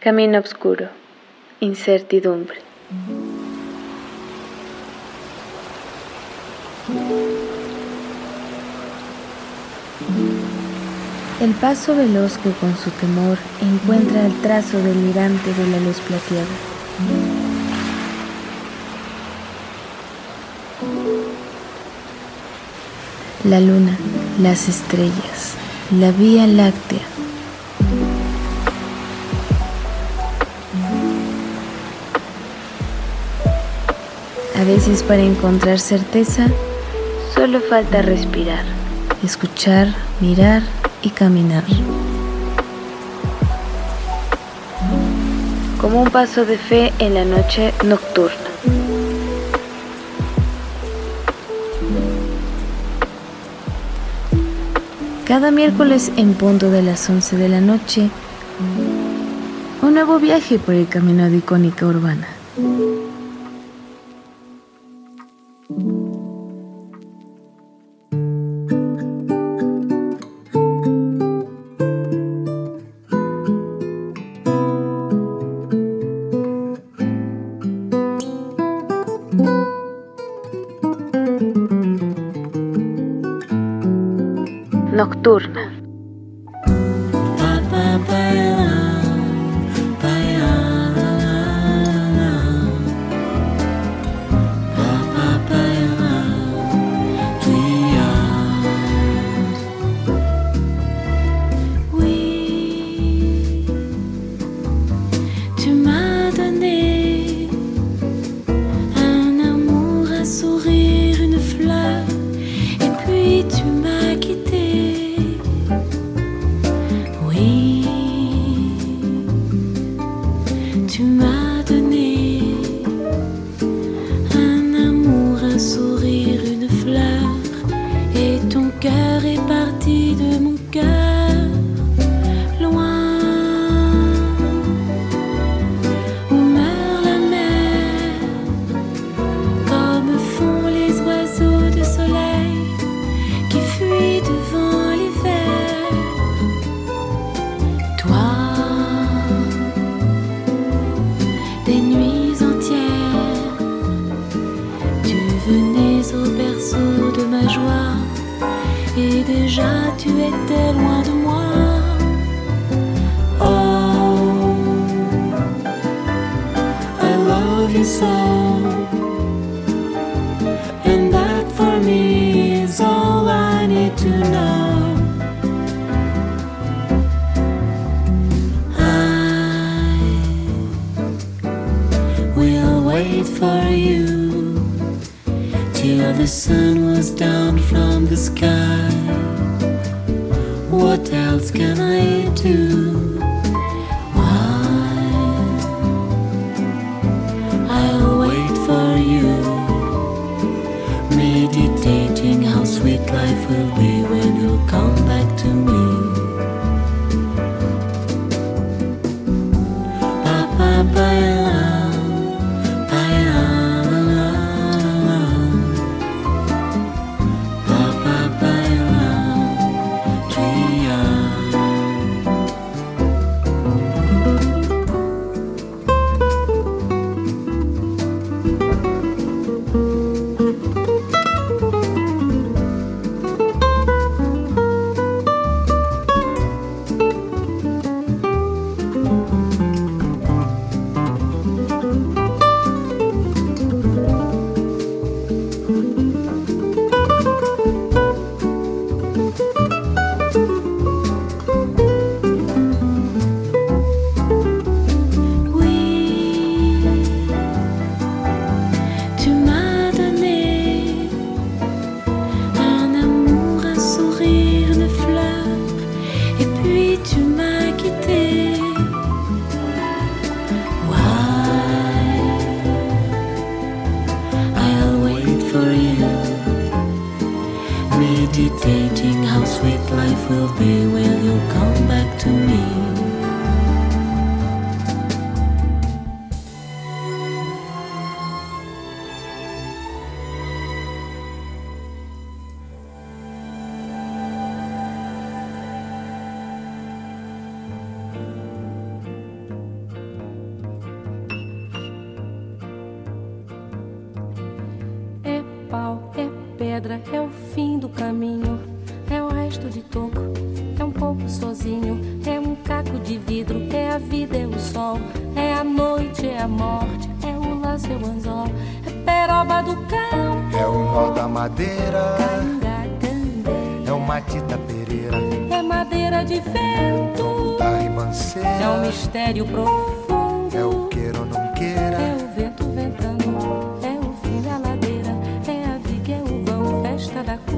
Camino oscuro. Incertidumbre. El paso veloz que con su temor encuentra el trazo delirante de la luz plateada. La luna, las estrellas, la Vía Láctea A veces para encontrar certeza solo falta respirar, escuchar, mirar y caminar. Como un paso de fe en la noche nocturna. Cada miércoles en punto de las 11 de la noche, un nuevo viaje por el camino de icónica urbana. notturna.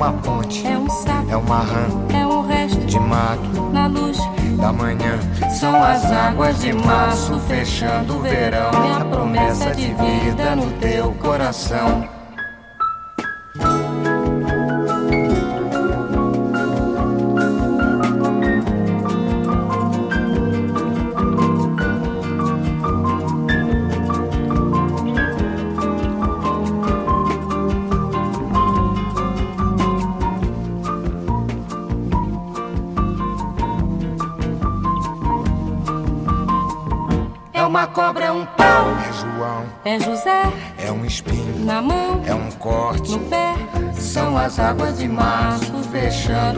uma ponte, é um sapo, é uma rã é um resto de mato na luz da manhã. São as águas de março fechando o verão, a promessa de vida no teu coração.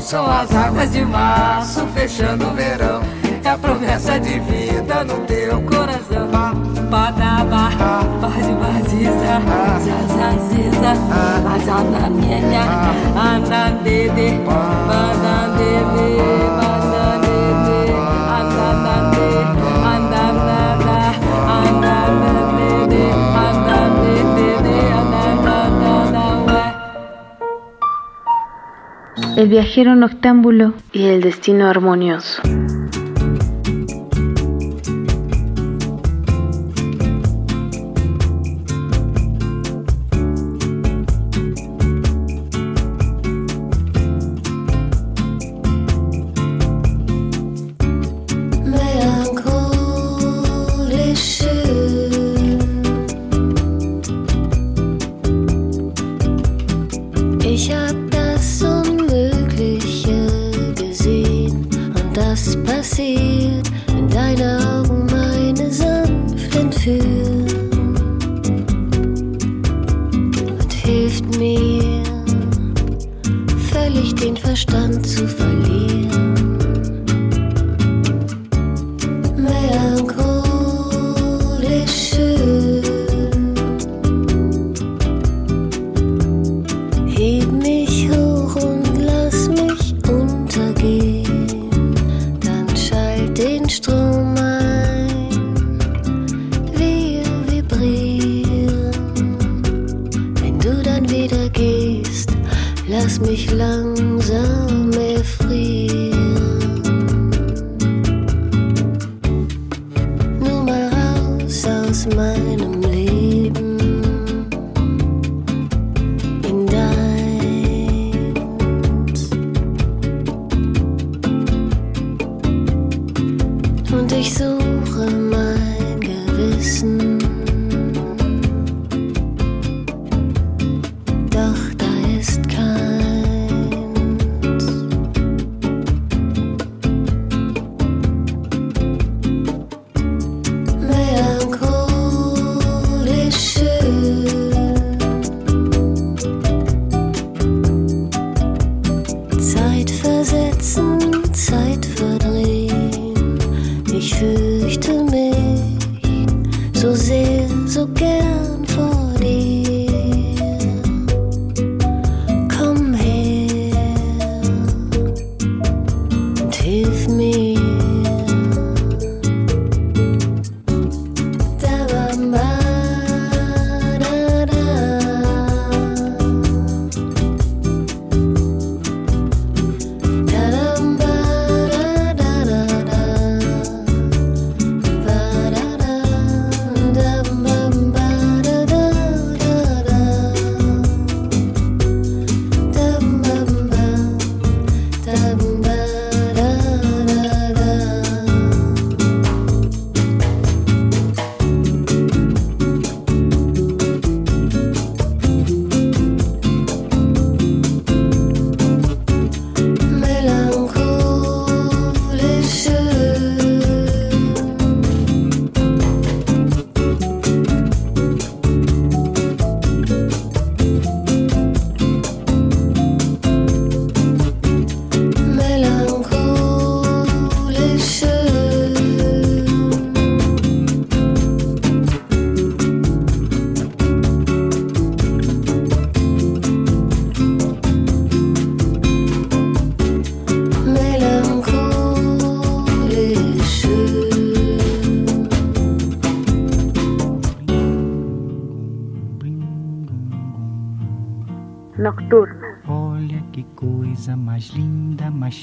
São as águas de março fechando o verão, é a promessa de vida no teu coração. Badaba, bade baziza, zazaziza, azanamienya, andandede, bandandede, El viajero noctámbulo y el destino armonioso.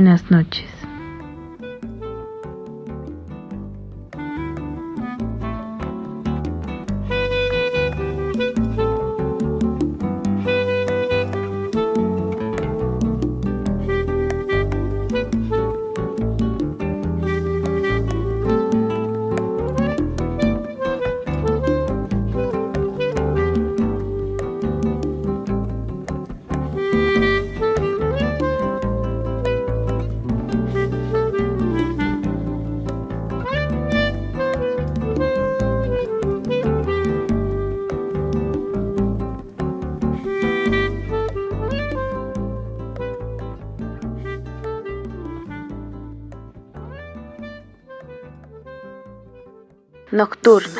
Buenas noches. Ноктурна.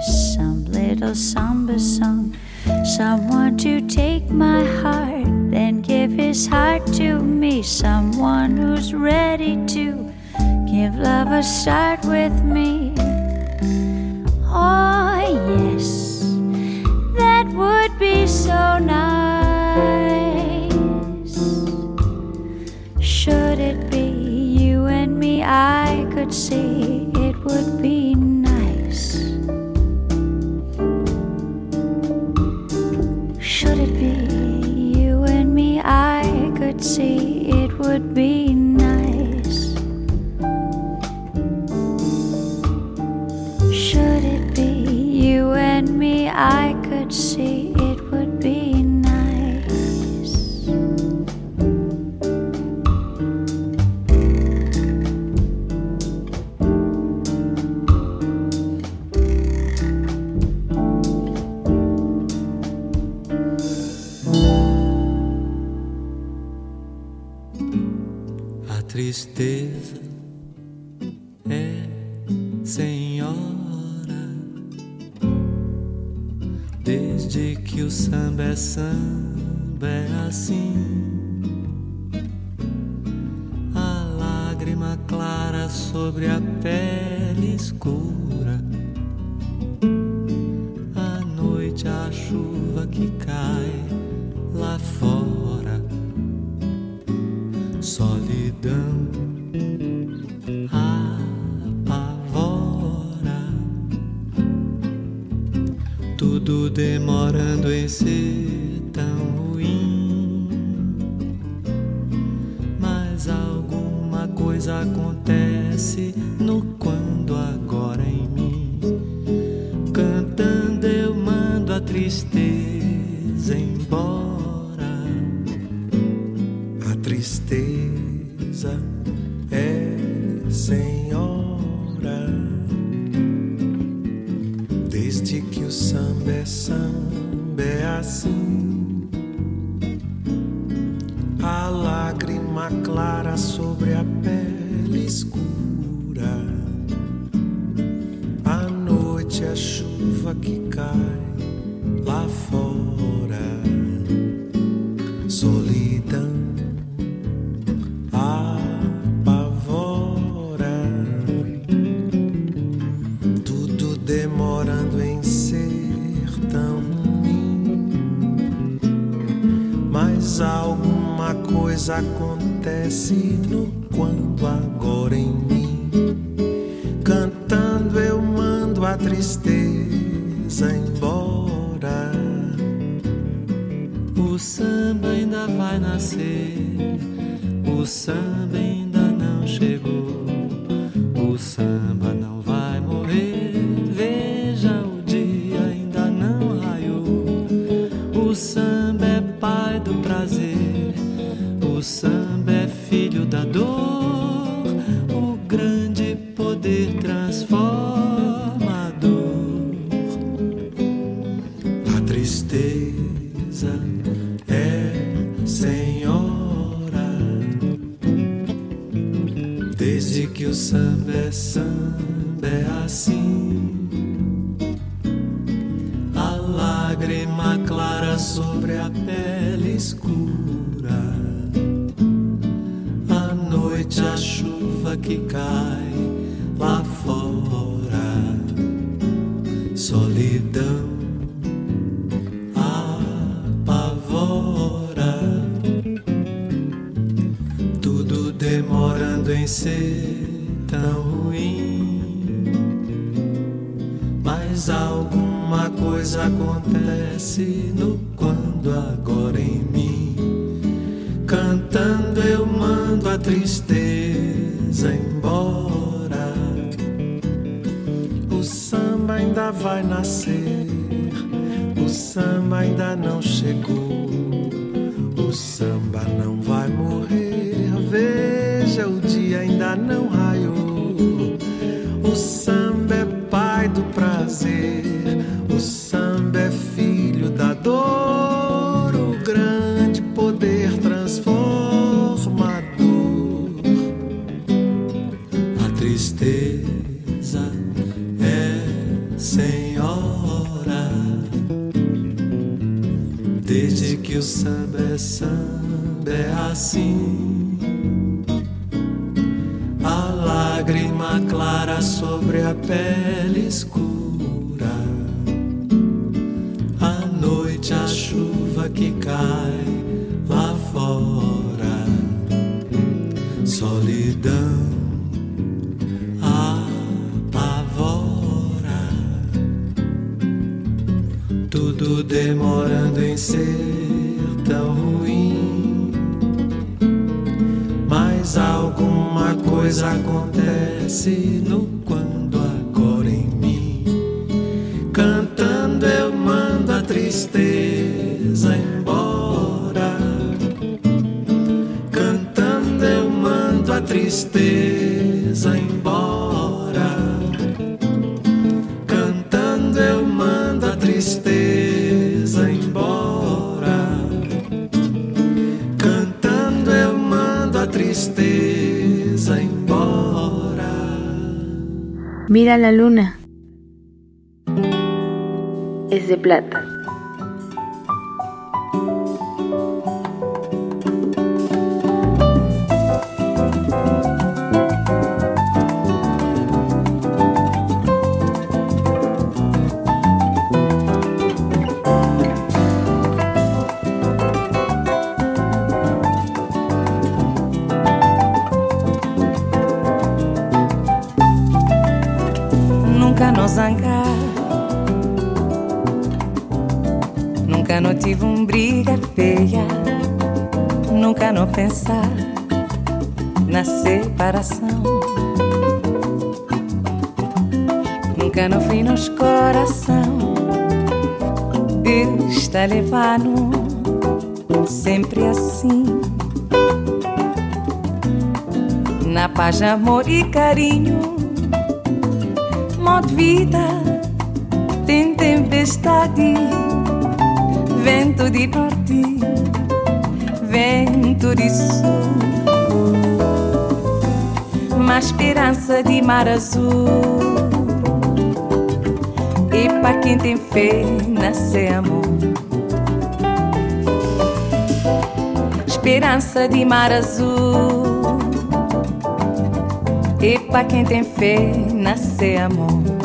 some little somber song. Someone to take my heart, then give his heart to me. Someone who's ready to give love a start with me. Oh, yes, that would be so nice. Should it be you and me, I could see it would be. tristeza é senhora. Desde que o samba é samba, é assim. acontece no quando agora. Lágrima clara sobre a pele escura, a noite a chuva que cai lá fora, solidão apavora, tudo demorando em ser tão ruim. Mas alguma coisa acontece no quando agora em mim. Cantando eu mando a tristeza embora. O samba ainda vai nascer. O samba ainda não chegou. Mas alguma coisa acontece no quando agora em mim. Cantando eu mando a tristeza embora. Cantando eu mando a tristeza Mira la luna. Es de plata. Paz, amor e carinho modo vida tem tempestade, vento de norte, vento de sul, uma esperança de mar azul. E para quem tem fé, nascer amor. Esperança de mar azul. Pra quem tem fé, nascer amor.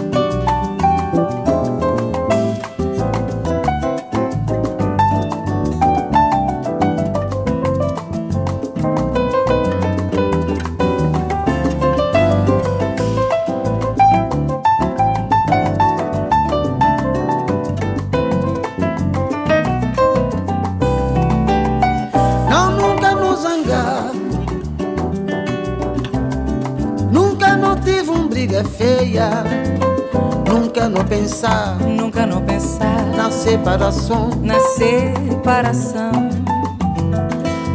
separação, na separação.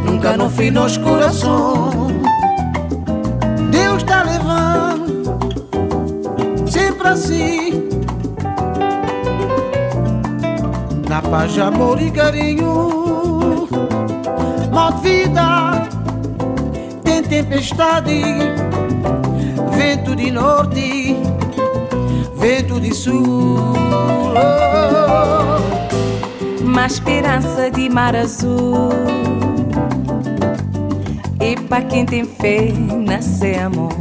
Nunca no fim nos corações. Deus tá levando sempre assim. Na paz, amor e carinho, mal vida tem tempestade, vento de norte vento de sul. Uma esperança de mar azul. E pra quem tem fé, nasce amor.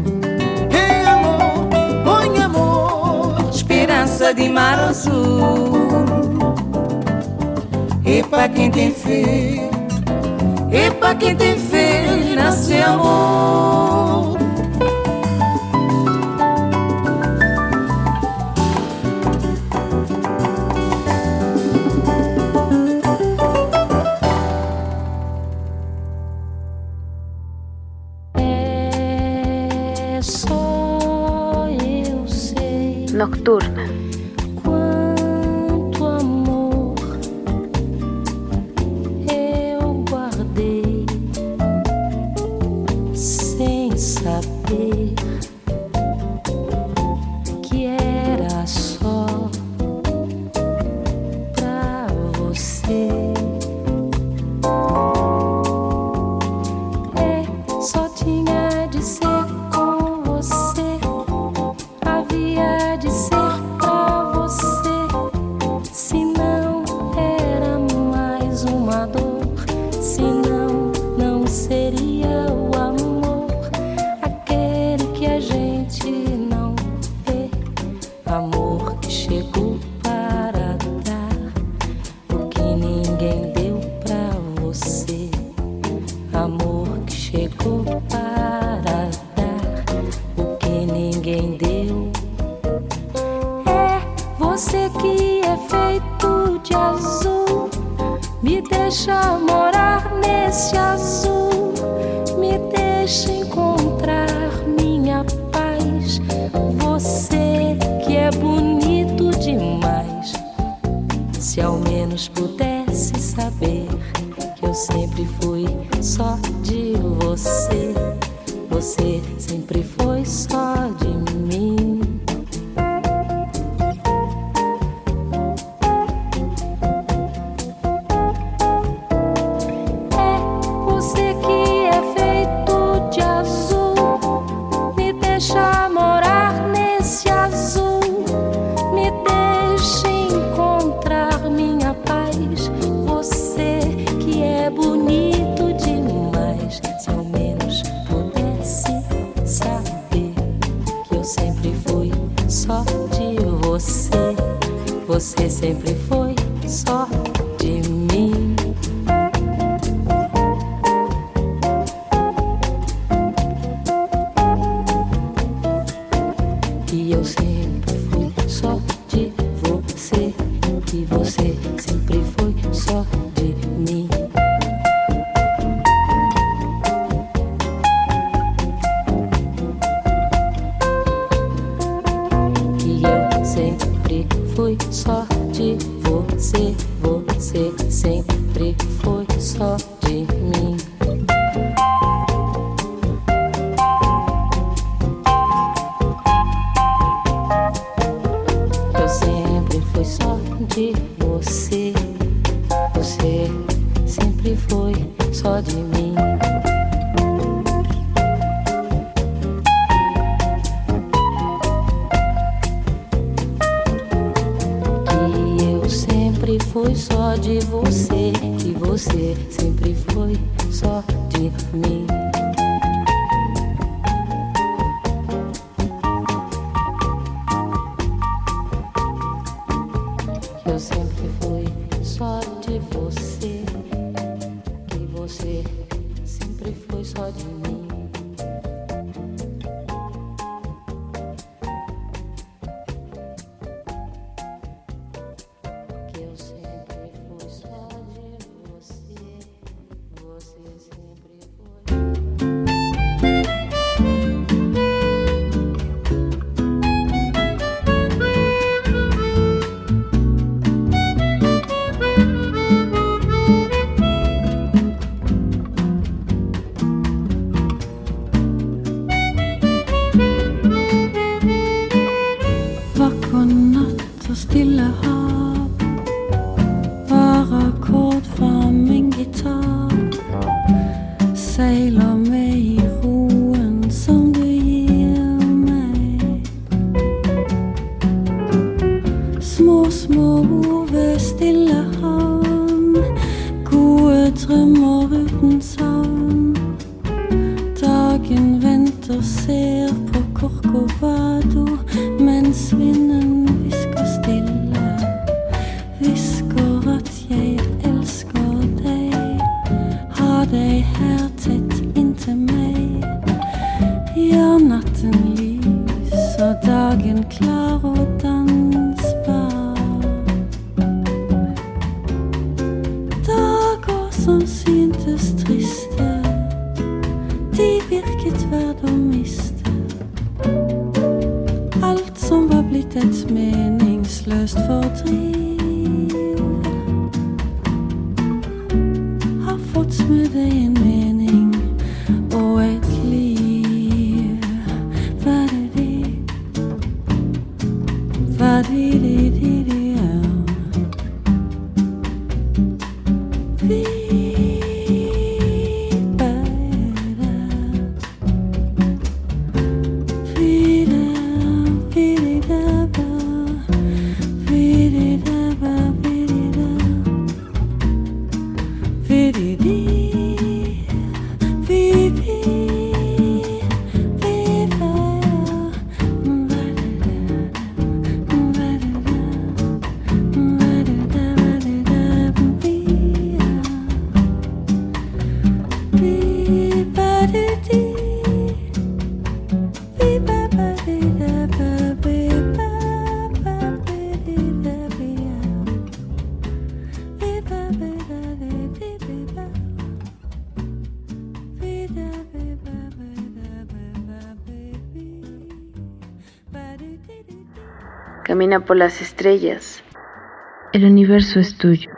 Ei, amor, põe amor. Esperança de mar azul. E pra quem tem fé, e pra quem tem fé, nasce amor. Nocturna. Camina por las estrellas. El universo es tuyo.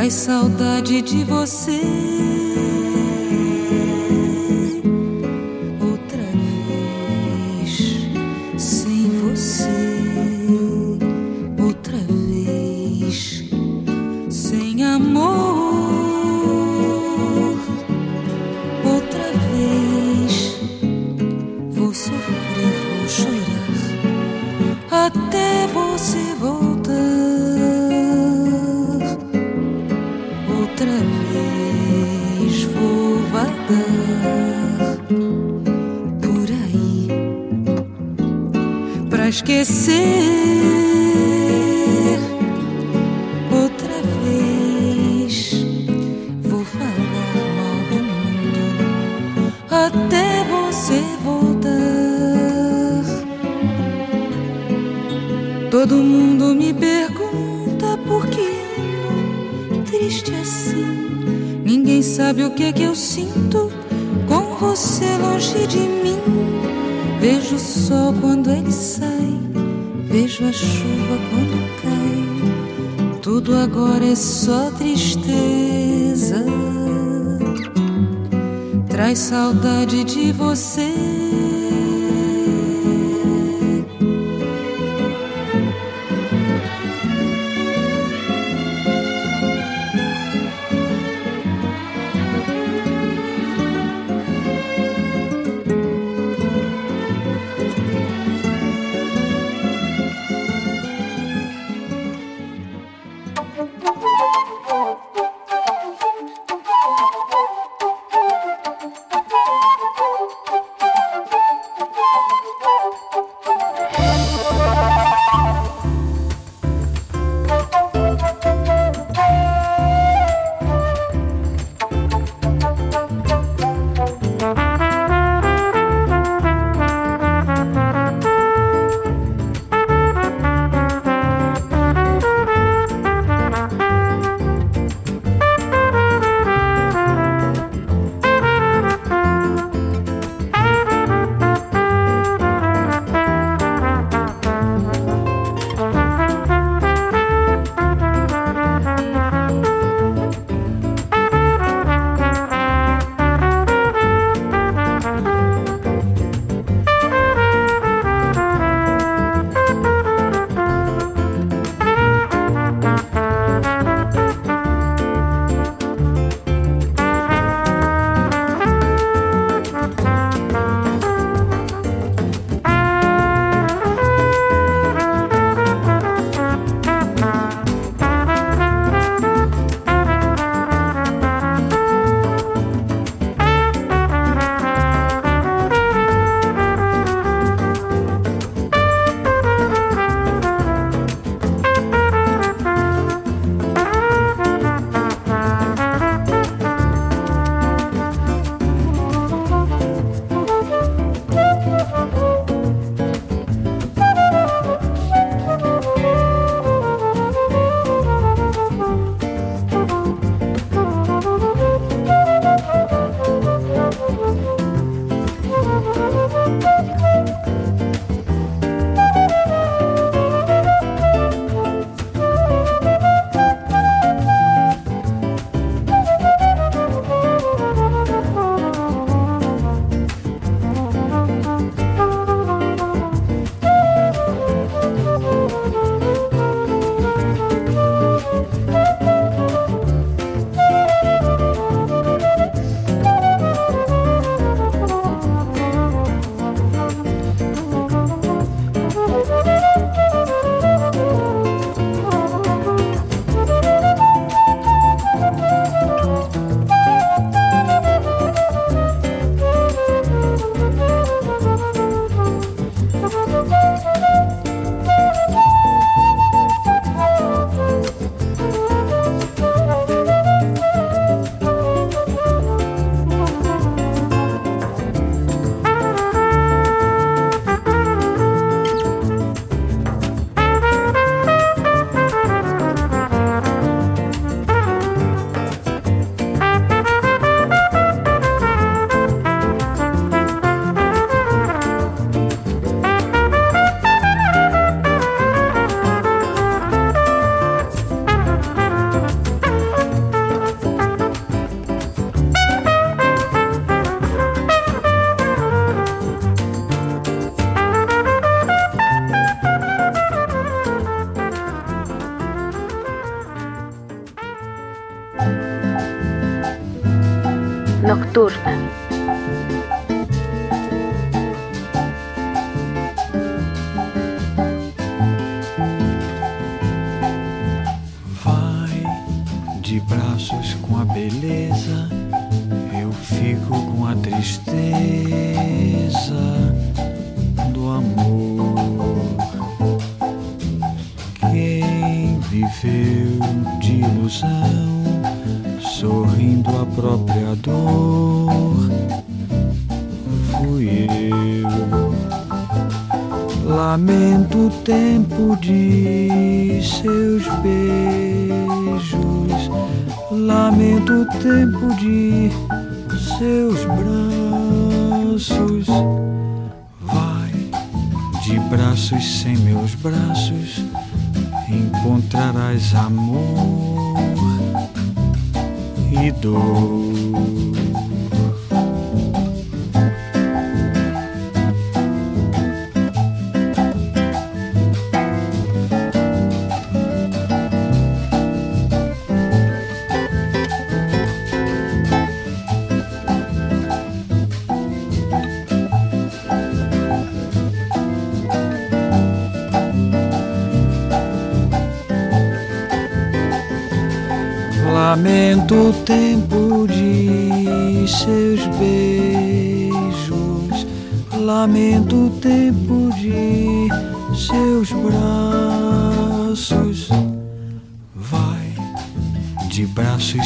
Traz saudade de você.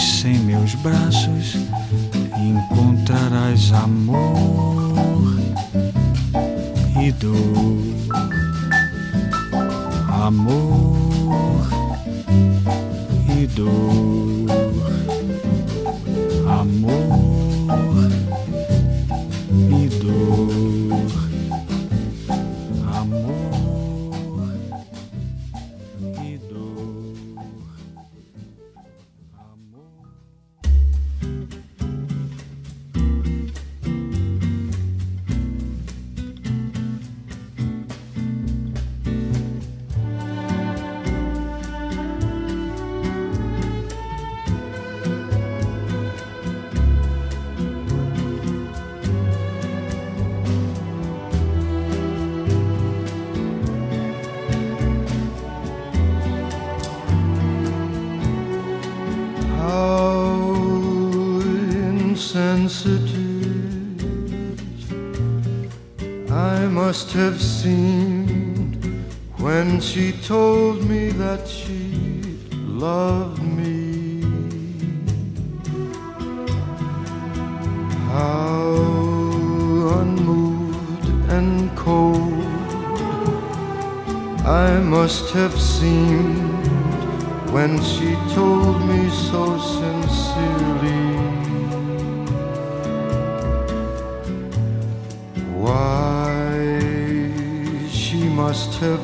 sem meus braços encontrarás amor e dor, amor e dor, amor.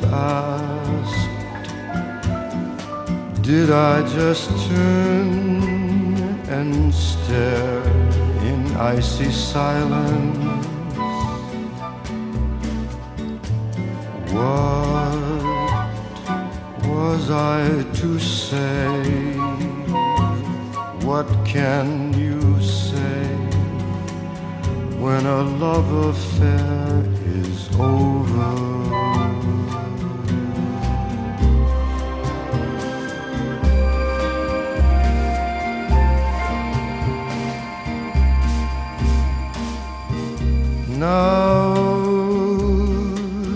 asked, Did I just turn and stare in icy silence? What was I to say? What can you say when a love affair is over? Now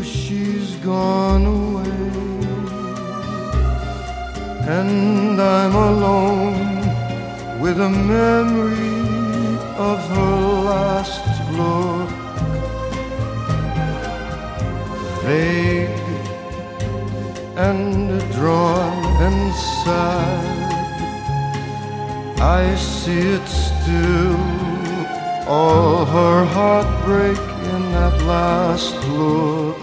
she's gone away, and I'm alone with a memory of her last look. Vague and drawn and sad, I see it still, all her heart heartbreak in that last look.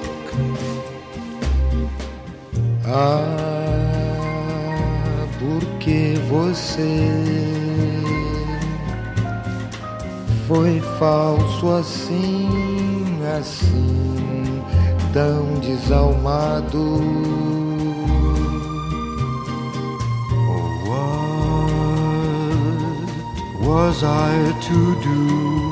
Ah, porque você foi falso assim, assim, tão desalmado. Oh, what was I to do?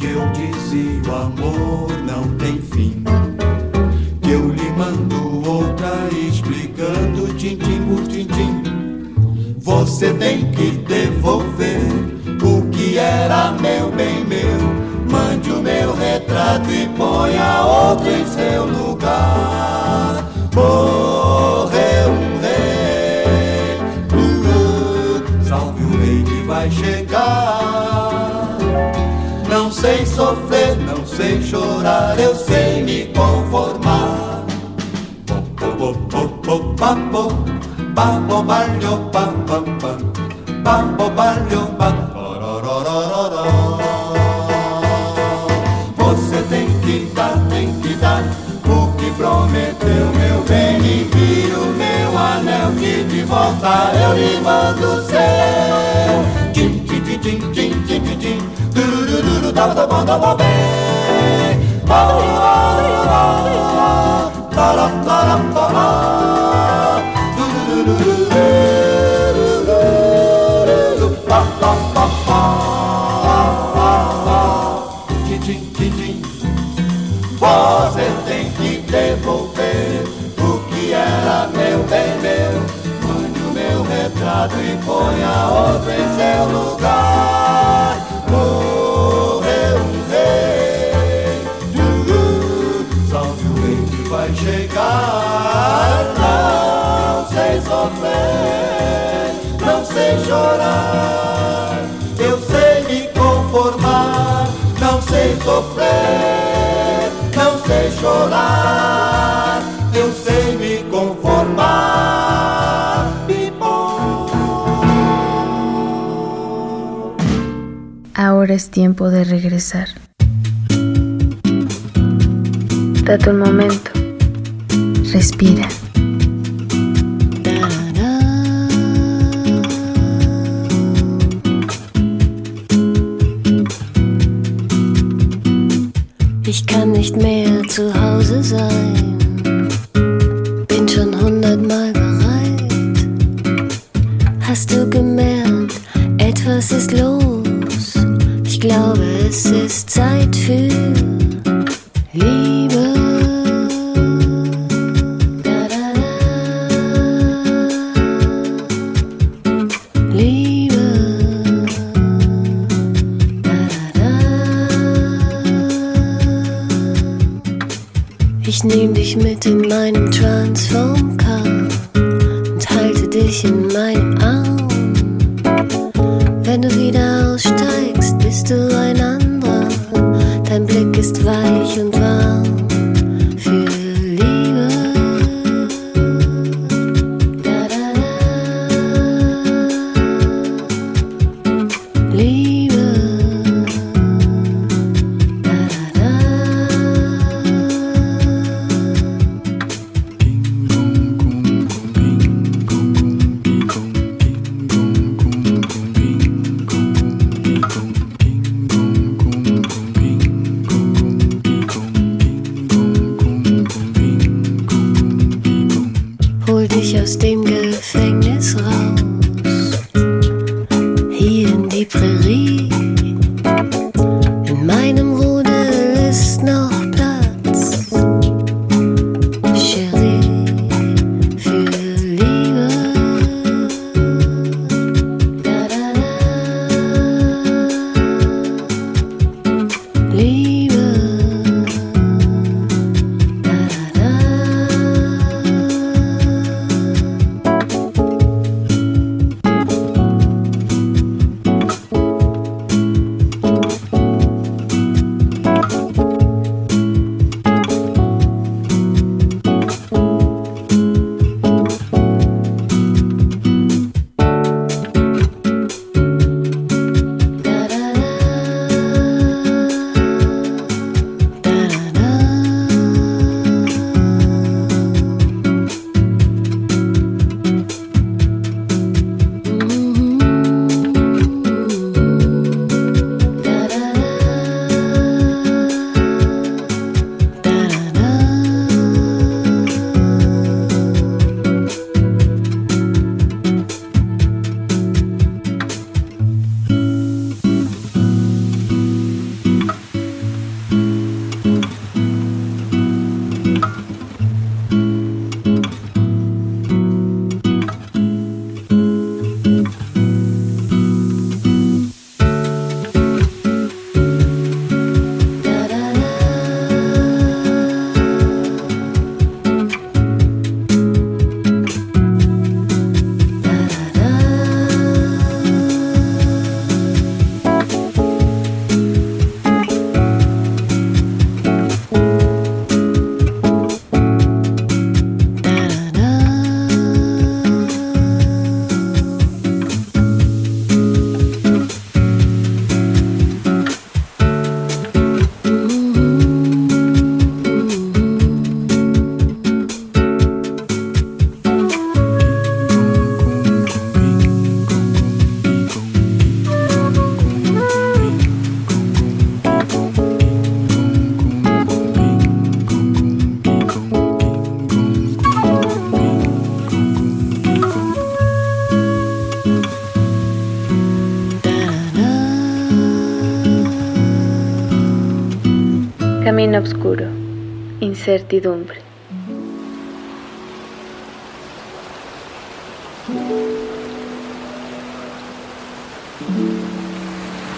que eu dizia o amor não tem fim. Que eu lhe mando outra explicando tintim por tintim. Você tem que chorar, eu sei me conformar. Papo, papo, papo, papo, balho, pam, pam, pam, papo, balho. Você tem que dar, tem que dar o que prometeu, meu bem, e vira o meu anel que de volta eu lhe mando ser. Tim, tim, tim, tim, tim, tim, tim, tim, turururu, tá, tá bom, tá bom, bem. Tá, retrato e ponha outro em seu lugar. Morreu um rei, salve o rei que vai chegar. Não sei sofrer, não sei chorar. Eu sei me conformar, não sei sofrer, não sei chorar. Ahora es tiempo de regresar. Date un momento. Respira. Ich kann nicht mehr zu Hause sein. play. Incertidumbre.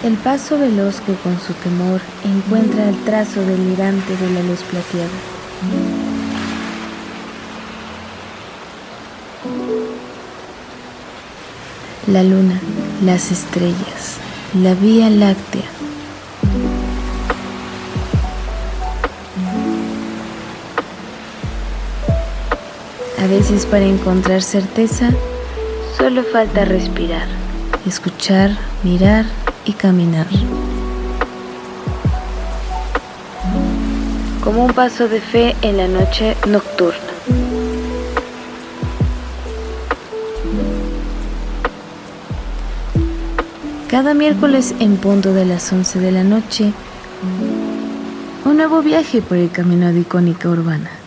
El paso veloz que con su temor encuentra el trazo delirante de la luz plateada. La luna, las estrellas, la vía láctea. Para encontrar certeza, solo falta respirar, escuchar, mirar y caminar. Como un paso de fe en la noche nocturna. Cada miércoles en punto de las 11 de la noche, un nuevo viaje por el camino de icónica urbana.